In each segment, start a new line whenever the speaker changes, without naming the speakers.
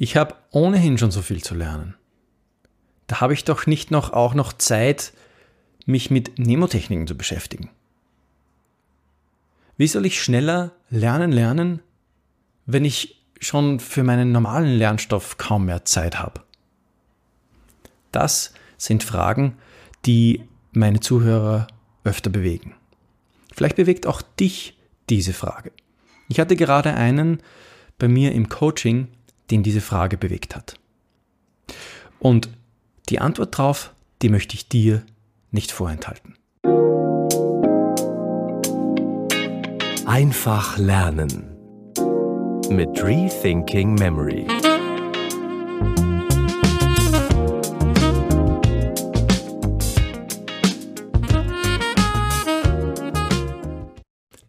ich habe ohnehin schon so viel zu lernen. Da habe ich doch nicht noch auch noch Zeit, mich mit Nemotechniken zu beschäftigen. Wie soll ich schneller lernen lernen, wenn ich schon für meinen normalen Lernstoff kaum mehr Zeit habe? Das sind Fragen, die meine Zuhörer öfter bewegen. Vielleicht bewegt auch dich diese Frage. Ich hatte gerade einen bei mir im Coaching, den diese Frage bewegt hat. Und die Antwort darauf, die möchte ich dir nicht vorenthalten.
Einfach lernen mit Rethinking Memory.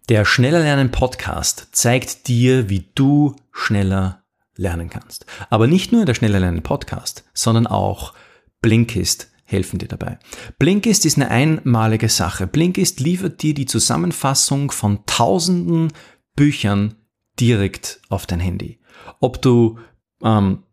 Der Schneller Lernen Podcast zeigt dir, wie du schneller lernen kannst. Aber nicht nur der Schneller Lernen Podcast, sondern auch Blinkist helfen dir dabei. Blinkist ist eine einmalige Sache. Blinkist liefert dir die Zusammenfassung von tausenden Büchern direkt auf dein Handy. Ob du ähm,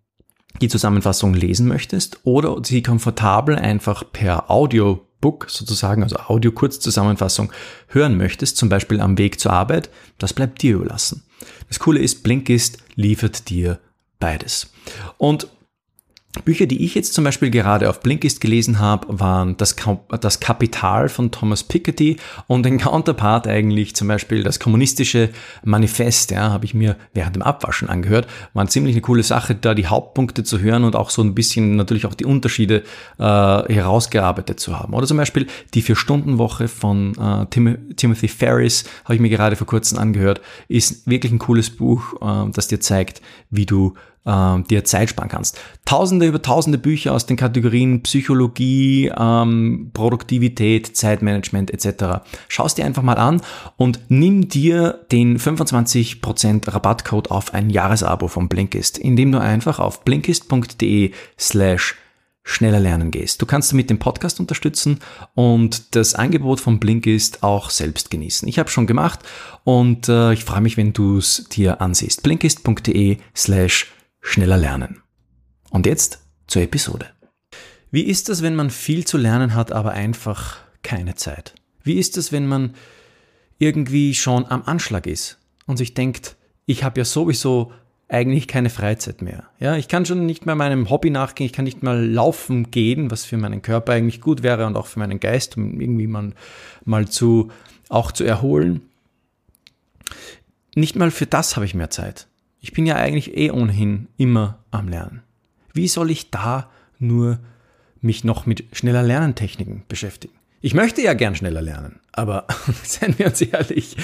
die Zusammenfassung lesen möchtest oder sie komfortabel einfach per Audio Book sozusagen, also Audio-Kurzzusammenfassung hören möchtest, zum Beispiel am Weg zur Arbeit, das bleibt dir überlassen. Das Coole ist, Blinkist liefert dir beides. Und Bücher, die ich jetzt zum Beispiel gerade auf Blinkist gelesen habe, waren das, das Kapital von Thomas Piketty und den Counterpart eigentlich zum Beispiel das kommunistische Manifest, ja, habe ich mir während dem Abwaschen angehört. War eine ziemlich eine coole Sache, da die Hauptpunkte zu hören und auch so ein bisschen natürlich auch die Unterschiede äh, herausgearbeitet zu haben. Oder zum Beispiel die Vier-Stunden-Woche von äh, Tim Timothy Ferris, habe ich mir gerade vor kurzem angehört, ist wirklich ein cooles Buch, äh, das dir zeigt, wie du ähm, dir Zeit sparen kannst. Tausende über tausende Bücher aus den Kategorien Psychologie, ähm, Produktivität, Zeitmanagement etc. Schau es dir einfach mal an und nimm dir den 25% Rabattcode auf ein Jahresabo von Blinkist, indem du einfach auf blinkist.de slash schneller lernen gehst. Du kannst damit den Podcast unterstützen und das Angebot von Blinkist auch selbst genießen. Ich habe schon gemacht und äh, ich freue mich, wenn du es dir ansiehst. blinkist.de slash schneller lernen. Und jetzt zur Episode. Wie ist es, wenn man viel zu lernen hat, aber einfach keine Zeit? Wie ist es, wenn man irgendwie schon am Anschlag ist und sich denkt, ich habe ja sowieso eigentlich keine Freizeit mehr. Ja, ich kann schon nicht mehr meinem Hobby nachgehen, ich kann nicht mal laufen gehen, was für meinen Körper eigentlich gut wäre und auch für meinen Geist, um irgendwie mal, mal zu, auch zu erholen. Nicht mal für das habe ich mehr Zeit. Ich bin ja eigentlich eh ohnehin immer am Lernen. Wie soll ich da nur mich noch mit schneller Lernentechniken beschäftigen? Ich möchte ja gern schneller lernen, aber seien wir uns ehrlich,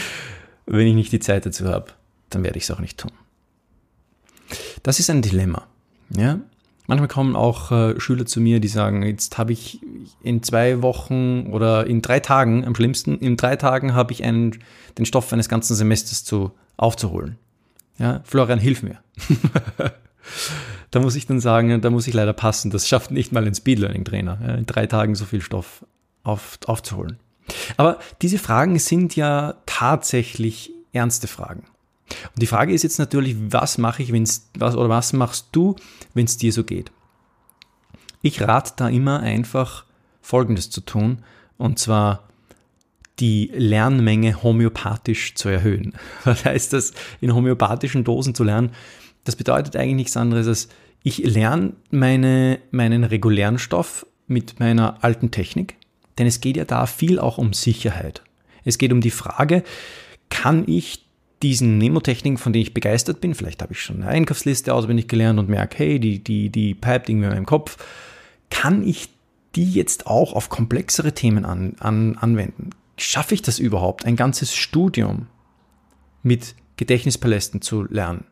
wenn ich nicht die Zeit dazu habe, dann werde ich es auch nicht tun. Das ist ein Dilemma. Ja? Manchmal kommen auch äh, Schüler zu mir, die sagen, jetzt habe ich in zwei Wochen oder in drei Tagen, am schlimmsten, in drei Tagen habe ich einen, den Stoff eines ganzen Semesters zu, aufzuholen. Ja, Florian, hilf mir. da muss ich dann sagen, da muss ich leider passen. Das schafft nicht mal ein Speedlearning-Trainer, in drei Tagen so viel Stoff auf, aufzuholen. Aber diese Fragen sind ja tatsächlich ernste Fragen. Und die Frage ist jetzt natürlich, was mache ich, wenn es, was, oder was machst du, wenn es dir so geht? Ich rate da immer einfach Folgendes zu tun, und zwar die Lernmenge homöopathisch zu erhöhen. Was heißt das, in homöopathischen Dosen zu lernen? Das bedeutet eigentlich nichts anderes als, ich lerne meine, meinen regulären Stoff mit meiner alten Technik, denn es geht ja da viel auch um Sicherheit. Es geht um die Frage, kann ich diesen Nemotechniken, von denen ich begeistert bin, vielleicht habe ich schon eine Einkaufsliste auswendig gelernt und merke, hey, die, die, die pipet irgendwie in meinem Kopf, kann ich die jetzt auch auf komplexere Themen an, an, anwenden? Schaffe ich das überhaupt, ein ganzes Studium mit Gedächtnispalästen zu lernen?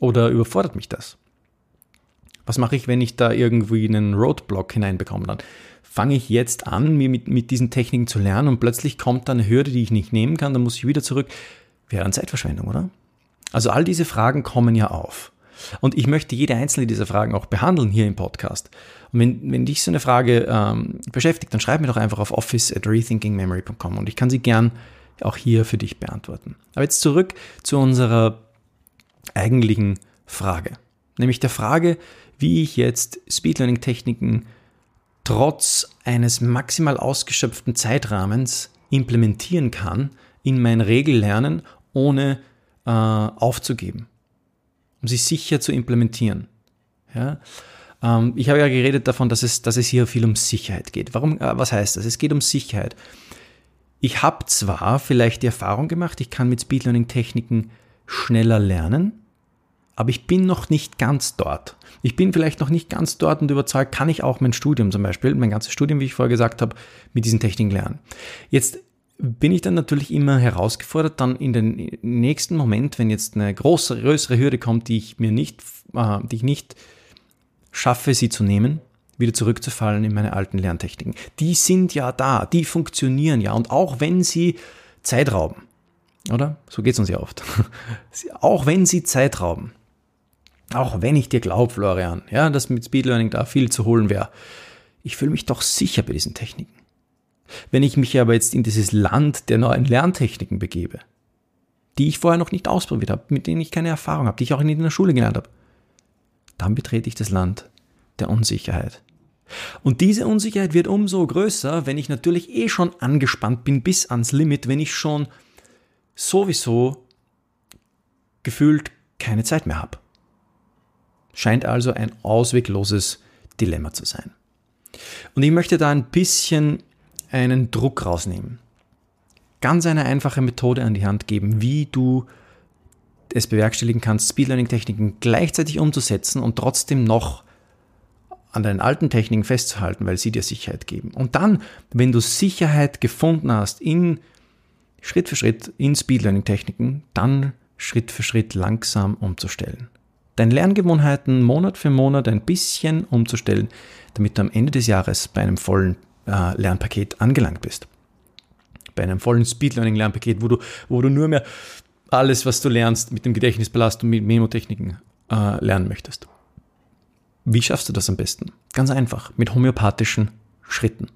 Oder überfordert mich das? Was mache ich, wenn ich da irgendwie einen Roadblock hineinbekomme? Dann fange ich jetzt an, mir mit, mit diesen Techniken zu lernen und plötzlich kommt da eine Hürde, die ich nicht nehmen kann, dann muss ich wieder zurück. Wäre eine Zeitverschwendung, oder? Also all diese Fragen kommen ja auf. Und ich möchte jede einzelne dieser Fragen auch behandeln hier im Podcast. Und wenn, wenn dich so eine Frage ähm, beschäftigt, dann schreib mir doch einfach auf office at rethinkingmemory.com und ich kann sie gern auch hier für dich beantworten. Aber jetzt zurück zu unserer eigentlichen Frage. nämlich der Frage, wie ich jetzt Speed Learning Techniken trotz eines maximal ausgeschöpften Zeitrahmens implementieren kann in mein Regellernen, ohne äh, aufzugeben, um sie sicher zu implementieren. Ja? Ähm, ich habe ja geredet davon, dass es, dass es hier viel um Sicherheit geht. Warum, äh, was heißt das? Es geht um Sicherheit. Ich habe zwar vielleicht die Erfahrung gemacht, ich kann mit Speed Learning Techniken schneller lernen, aber ich bin noch nicht ganz dort. Ich bin vielleicht noch nicht ganz dort und überzeugt, kann ich auch mein Studium zum Beispiel, mein ganzes Studium, wie ich vorher gesagt habe, mit diesen Techniken lernen. Jetzt bin ich dann natürlich immer herausgefordert, dann in den nächsten Moment, wenn jetzt eine große, größere Hürde kommt, die ich mir nicht, äh, die ich nicht schaffe, sie zu nehmen, wieder zurückzufallen in meine alten Lerntechniken. Die sind ja da, die funktionieren ja und auch wenn sie Zeit rauben, oder? So geht es uns ja oft. auch wenn sie Zeit rauben, auch wenn ich dir glaube, Florian, ja, dass mit Speed Learning da viel zu holen wäre, ich fühle mich doch sicher bei diesen Techniken. Wenn ich mich aber jetzt in dieses Land der neuen Lerntechniken begebe, die ich vorher noch nicht ausprobiert habe, mit denen ich keine Erfahrung habe, die ich auch nicht in der Schule gelernt habe, dann betrete ich das Land der Unsicherheit. Und diese Unsicherheit wird umso größer, wenn ich natürlich eh schon angespannt bin bis ans Limit, wenn ich schon sowieso gefühlt keine Zeit mehr habe. Scheint also ein auswegloses Dilemma zu sein. Und ich möchte da ein bisschen einen Druck rausnehmen. Ganz eine einfache Methode an die Hand geben, wie du es bewerkstelligen kannst, Speedlearning-Techniken gleichzeitig umzusetzen und trotzdem noch an deinen alten Techniken festzuhalten, weil sie dir Sicherheit geben. Und dann, wenn du Sicherheit gefunden hast in Schritt für Schritt in Speedlearning-Techniken, dann Schritt für Schritt langsam umzustellen. Deine Lerngewohnheiten Monat für Monat ein bisschen umzustellen, damit du am Ende des Jahres bei einem vollen äh, Lernpaket angelangt bist. Bei einem vollen Speed Learning Lernpaket, wo du, wo du nur mehr alles, was du lernst, mit dem Gedächtnispalast und mit Memotechniken äh, lernen möchtest. Wie schaffst du das am besten? Ganz einfach, mit homöopathischen Schritten.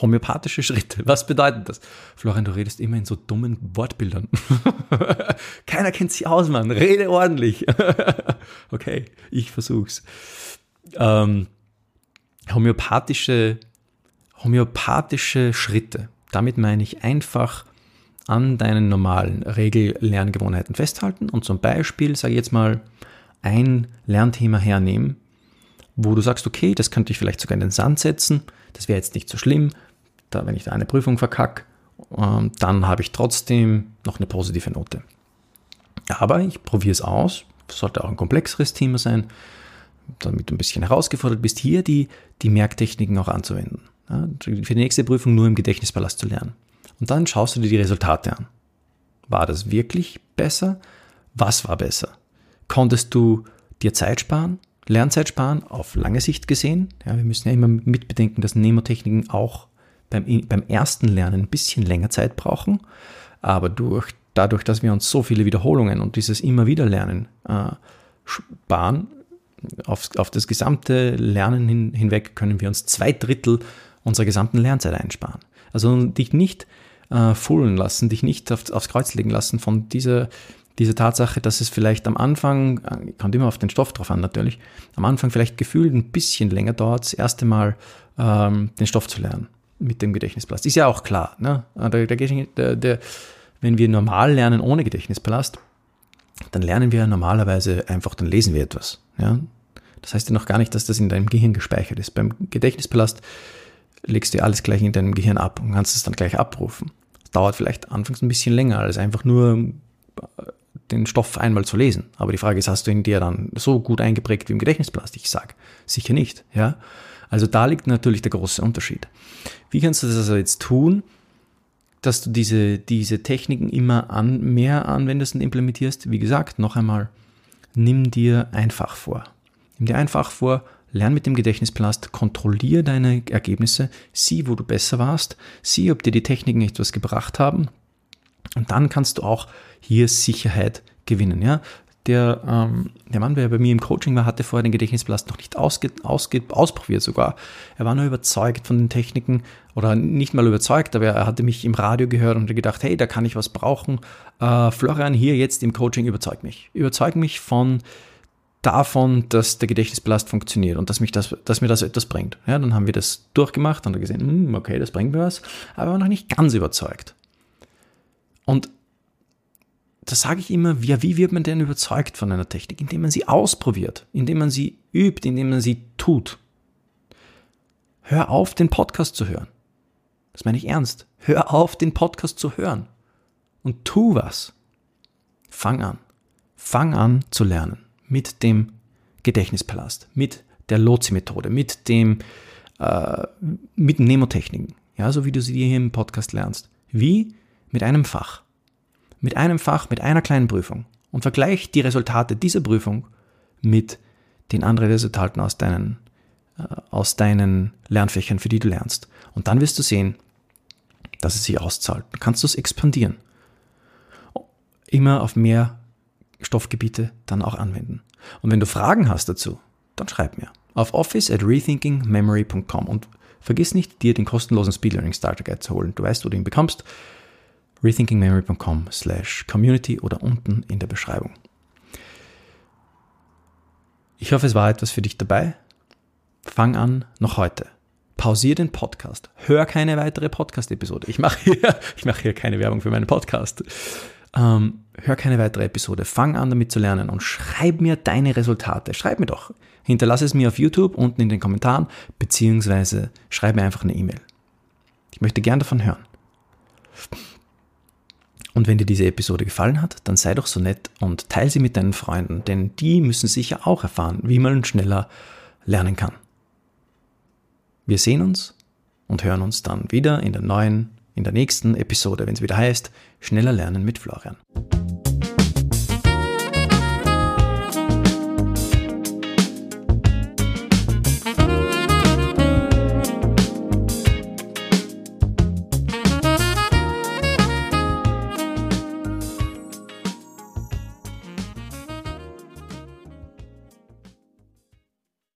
Homöopathische Schritte. Was bedeutet das? Florian, du redest immer in so dummen Wortbildern. Keiner kennt sich aus, Mann. Rede ordentlich. okay, ich versuch's. Ähm, homöopathische homöopathische Schritte. Damit meine ich einfach an deinen normalen Regellerngewohnheiten festhalten und zum Beispiel, sage ich jetzt mal, ein Lernthema hernehmen, wo du sagst, okay, das könnte ich vielleicht sogar in den Sand setzen, das wäre jetzt nicht so schlimm, da, wenn ich da eine Prüfung verkacke, ähm, dann habe ich trotzdem noch eine positive Note. Aber ich probiere es aus, sollte auch ein komplexeres Thema sein, damit du ein bisschen herausgefordert bist, hier die, die Merktechniken auch anzuwenden ja, für die nächste Prüfung nur im Gedächtnispalast zu lernen. Und dann schaust du dir die Resultate an. War das wirklich besser? Was war besser? Konntest du dir Zeit sparen, Lernzeit sparen, auf lange Sicht gesehen? Ja, wir müssen ja immer mitbedenken, dass Nemotechniken auch beim, beim ersten Lernen ein bisschen länger Zeit brauchen, aber durch, dadurch, dass wir uns so viele Wiederholungen und dieses immer wieder Lernen äh, sparen, auf, auf das gesamte Lernen hin, hinweg können wir uns zwei Drittel unserer gesamten Lernzeit einsparen. Also dich nicht äh, foolen lassen, dich nicht auf, aufs Kreuz legen lassen von dieser, dieser Tatsache, dass es vielleicht am Anfang, äh, kommt immer auf den Stoff drauf an natürlich, am Anfang vielleicht gefühlt ein bisschen länger dauert, das erste Mal ähm, den Stoff zu lernen mit dem Gedächtnispalast. Ist ja auch klar. Ne? Äh, der, der, der, wenn wir normal lernen ohne Gedächtnispalast, dann lernen wir normalerweise einfach, dann lesen wir etwas. Ja? Das heißt ja noch gar nicht, dass das in deinem Gehirn gespeichert ist. Beim Gedächtnispalast legst du alles gleich in deinem Gehirn ab und kannst es dann gleich abrufen. Das dauert vielleicht anfangs ein bisschen länger, als einfach nur äh, den Stoff einmal zu lesen. Aber die Frage ist, hast du ihn dir dann so gut eingeprägt wie im Gedächtnisplastik? Ich sage, sicher nicht. Ja? Also da liegt natürlich der große Unterschied. Wie kannst du das also jetzt tun, dass du diese, diese Techniken immer an, mehr anwendest und implementierst? Wie gesagt, noch einmal, nimm dir einfach vor. Nimm dir einfach vor, Lern mit dem Gedächtnispalast, kontrolliere deine Ergebnisse, sieh, wo du besser warst, sieh, ob dir die Techniken etwas gebracht haben. Und dann kannst du auch hier Sicherheit gewinnen. Ja? Der, ähm, der Mann, der bei mir im Coaching war, hatte vorher den Gedächtnispalast noch nicht ausge, ausge, ausprobiert sogar. Er war nur überzeugt von den Techniken oder nicht mal überzeugt, aber er hatte mich im Radio gehört und gedacht, hey, da kann ich was brauchen. Äh, Florian hier jetzt im Coaching überzeugt mich. Überzeugt mich von davon, dass der Gedächtnispalast funktioniert und dass, mich das, dass mir das etwas bringt. Ja, dann haben wir das durchgemacht und gesehen, hm, okay, das bringt mir was, aber noch nicht ganz überzeugt. Und da sage ich immer, ja, wie wird man denn überzeugt von einer Technik? Indem man sie ausprobiert, indem man sie übt, indem man sie tut. Hör auf, den Podcast zu hören. Das meine ich ernst. Hör auf, den Podcast zu hören. Und tu was. Fang an. Fang an zu lernen. Mit dem Gedächtnispalast, mit der Lotsi-Methode, mit dem, äh, mit Nemotechniken. Ja, so wie du sie hier im Podcast lernst. Wie? Mit einem Fach mit einem Fach, mit einer kleinen Prüfung und vergleich die Resultate dieser Prüfung mit den anderen Resultaten aus deinen, äh, aus deinen Lernfächern, für die du lernst. Und dann wirst du sehen, dass es sich auszahlt. Dann kannst du es expandieren. Immer auf mehr Stoffgebiete dann auch anwenden. Und wenn du Fragen hast dazu, dann schreib mir auf office at rethinkingmemory.com und vergiss nicht, dir den kostenlosen Speed Learning Starter Guide zu holen. Du weißt, wo du ihn bekommst rethinkingmemory.com slash community oder unten in der Beschreibung. Ich hoffe, es war etwas für dich dabei. Fang an noch heute. Pausier den Podcast. Hör keine weitere Podcast-Episode. Ich mache hier, ich mache hier keine Werbung für meinen Podcast. Ähm, hör keine weitere Episode. Fang an damit zu lernen und schreib mir deine Resultate. Schreib mir doch. Hinterlasse es mir auf YouTube unten in den Kommentaren, beziehungsweise schreib mir einfach eine E-Mail. Ich möchte gern davon hören. Und wenn dir diese Episode gefallen hat, dann sei doch so nett und teile sie mit deinen Freunden, denn die müssen sicher auch erfahren, wie man schneller lernen kann. Wir sehen uns und hören uns dann wieder in der neuen, in der nächsten Episode, wenn es wieder heißt, schneller lernen mit Florian.